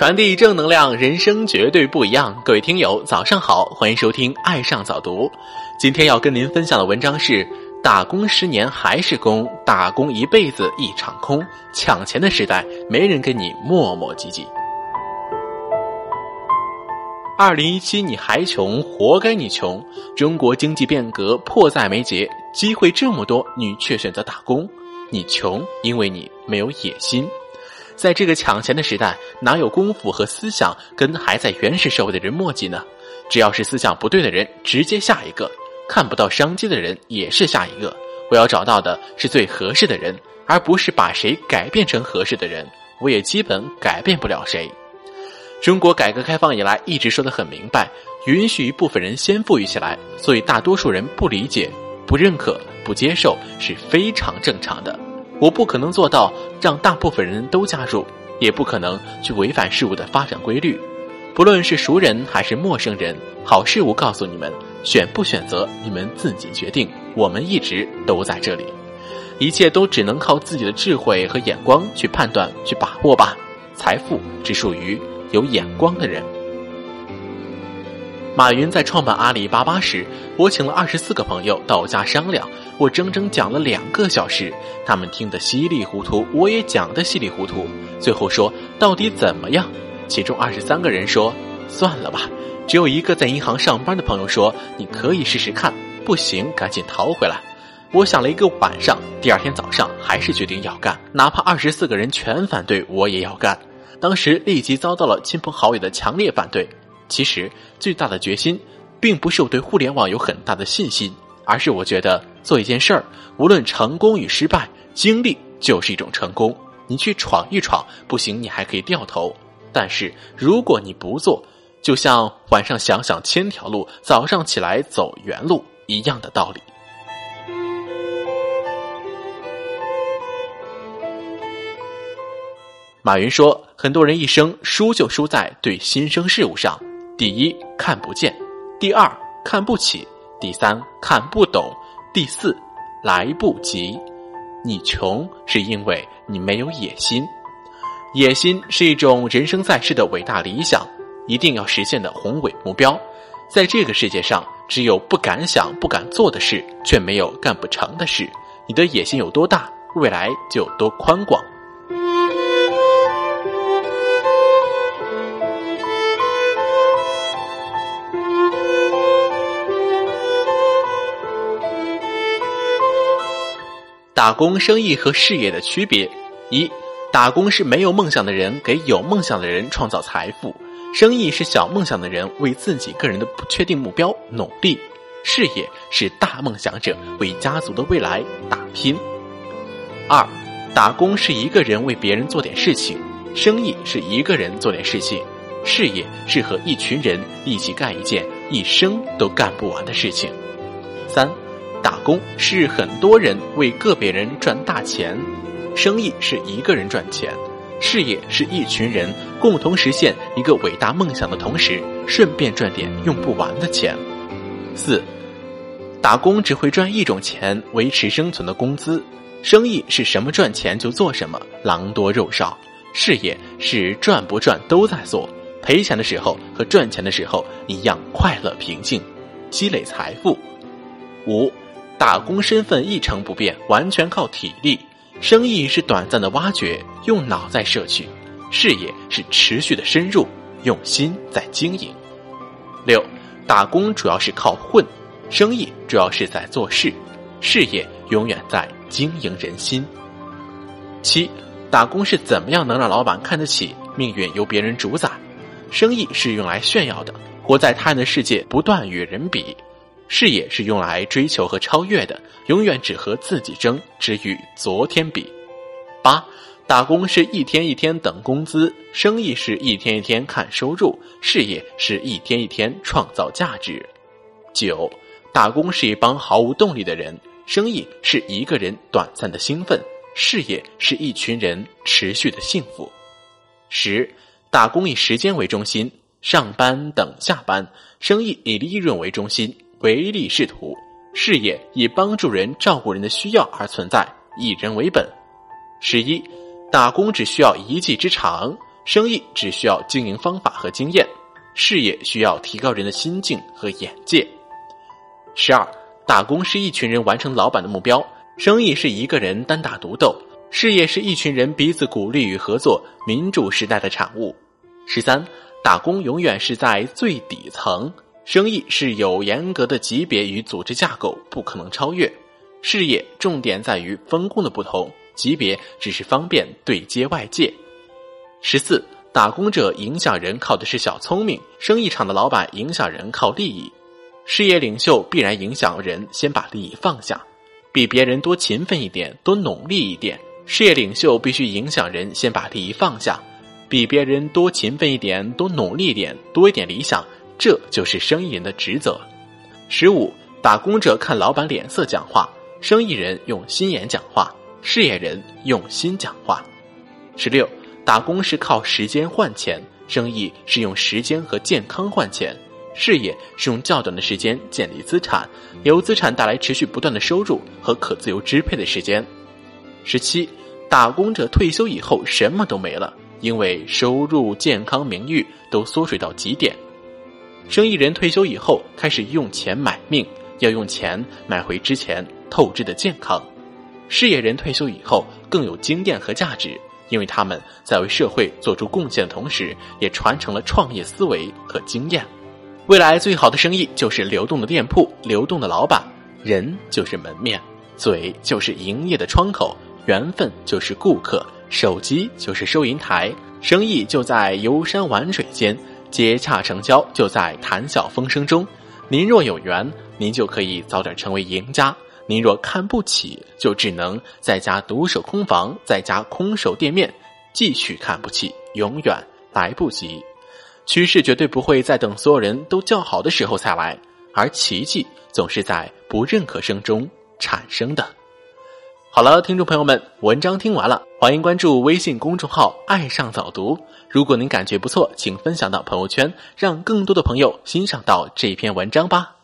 传递正能量，人生绝对不一样。各位听友，早上好，欢迎收听《爱上早读》。今天要跟您分享的文章是：打工十年还是工，打工一辈子一场空。抢钱的时代，没人跟你磨磨唧唧。二零一七，你还穷，活该你穷。中国经济变革迫在眉睫，机会这么多，你却选择打工，你穷，因为你没有野心。在这个抢钱的时代，哪有功夫和思想跟还在原始社会的人磨叽呢？只要是思想不对的人，直接下一个；看不到商机的人，也是下一个。我要找到的是最合适的人，而不是把谁改变成合适的人。我也基本改变不了谁。中国改革开放以来一直说得很明白，允许一部分人先富裕起来，所以大多数人不理解、不认可、不接受是非常正常的。我不可能做到让大部分人都加入，也不可能去违反事物的发展规律。不论是熟人还是陌生人，好事物告诉你们，选不选择你们自己决定。我们一直都在这里，一切都只能靠自己的智慧和眼光去判断、去把握吧。财富只属于有眼光的人。马云在创办阿里巴巴时，我请了二十四个朋友到家商量，我整整讲了两个小时，他们听得稀里糊涂，我也讲得稀里糊涂。最后说到底怎么样？其中二十三个人说算了吧，只有一个在银行上班的朋友说你可以试试看，不行赶紧逃回来。我想了一个晚上，第二天早上还是决定要干，哪怕二十四个人全反对，我也要干。当时立即遭到了亲朋好友的强烈反对。其实最大的决心，并不是我对互联网有很大的信心，而是我觉得做一件事儿，无论成功与失败，经历就是一种成功。你去闯一闯，不行你还可以掉头。但是如果你不做，就像晚上想想千条路，早上起来走原路一样的道理。马云说，很多人一生输就输在对新生事物上。第一看不见，第二看不起，第三看不懂，第四来不及。你穷是因为你没有野心，野心是一种人生在世的伟大理想，一定要实现的宏伟目标。在这个世界上，只有不敢想、不敢做的事，却没有干不成的事。你的野心有多大，未来就有多宽广。打工、生意和事业的区别：一、打工是没有梦想的人给有梦想的人创造财富；生意是小梦想的人为自己个人的不确定目标努力；事业是大梦想者为家族的未来打拼。二、打工是一个人为别人做点事情；生意是一个人做点事情；事业是和一群人一起干一件一生都干不完的事情。三。打工是很多人为个别人赚大钱，生意是一个人赚钱，事业是一群人共同实现一个伟大梦想的同时，顺便赚点用不完的钱。四，打工只会赚一种钱，维持生存的工资；生意是什么赚钱就做什么，狼多肉少；事业是赚不赚都在做，赔钱的时候和赚钱的时候一样快乐平静，积累财富。五。打工身份一成不变，完全靠体力；生意是短暂的挖掘，用脑在摄取；事业是持续的深入，用心在经营。六，打工主要是靠混，生意主要是在做事，事业永远在经营人心。七，打工是怎么样能让老板看得起？命运由别人主宰，生意是用来炫耀的，活在他人的世界，不断与人比。事业是用来追求和超越的，永远只和自己争，只与昨天比。八，打工是一天一天等工资，生意是一天一天看收入，事业是一天一天创造价值。九，打工是一帮毫无动力的人，生意是一个人短暂的兴奋，事业是一群人持续的幸福。十，打工以时间为中心，上班等下班，生意以利润为中心。唯利是图，事业以帮助人、照顾人的需要而存在，以人为本。十一，打工只需要一技之长，生意只需要经营方法和经验，事业需要提高人的心境和眼界。十二，打工是一群人完成老板的目标，生意是一个人单打独斗，事业是一群人彼此鼓励与合作，民主时代的产物。十三，打工永远是在最底层，生意是有严格的级别与组织架构，不可能超越。事业重点在于分工的不同，级别只是方便对接外界。十四，打工者影响人靠的是小聪明，生意场的老板影响人靠利益。事业领袖必然影响人先把利益放下，比别人多勤奋一点，多努力一点。事业领袖必须影响人先把利益放下，比别人多勤奋一点，多努力一点，多一点理想。这就是生意人的职责。十五，打工者看老板脸色讲话，生意人用心眼讲话，事业人用心讲话。十六，打工是靠时间换钱，生意是用时间和健康换钱。事业是用较短的时间建立资产，由资产带来持续不断的收入和可自由支配的时间。十七，打工者退休以后什么都没了，因为收入、健康、名誉都缩水到极点。生意人退休以后开始用钱买命，要用钱买回之前透支的健康。事业人退休以后更有经验和价值，因为他们在为社会做出贡献的同时，也传承了创业思维和经验。未来最好的生意就是流动的店铺、流动的老板，人就是门面，嘴就是营业的窗口，缘分就是顾客，手机就是收银台，生意就在游山玩水间，接洽成交就在谈笑风生中。您若有缘，您就可以早点成为赢家；您若看不起，就只能在家独守空房，在家空守店面，继续看不起，永远来不及。趋势绝对不会在等所有人都叫好的时候才来，而奇迹总是在不认可声中产生的。好了，听众朋友们，文章听完了，欢迎关注微信公众号“爱上早读”。如果您感觉不错，请分享到朋友圈，让更多的朋友欣赏到这篇文章吧。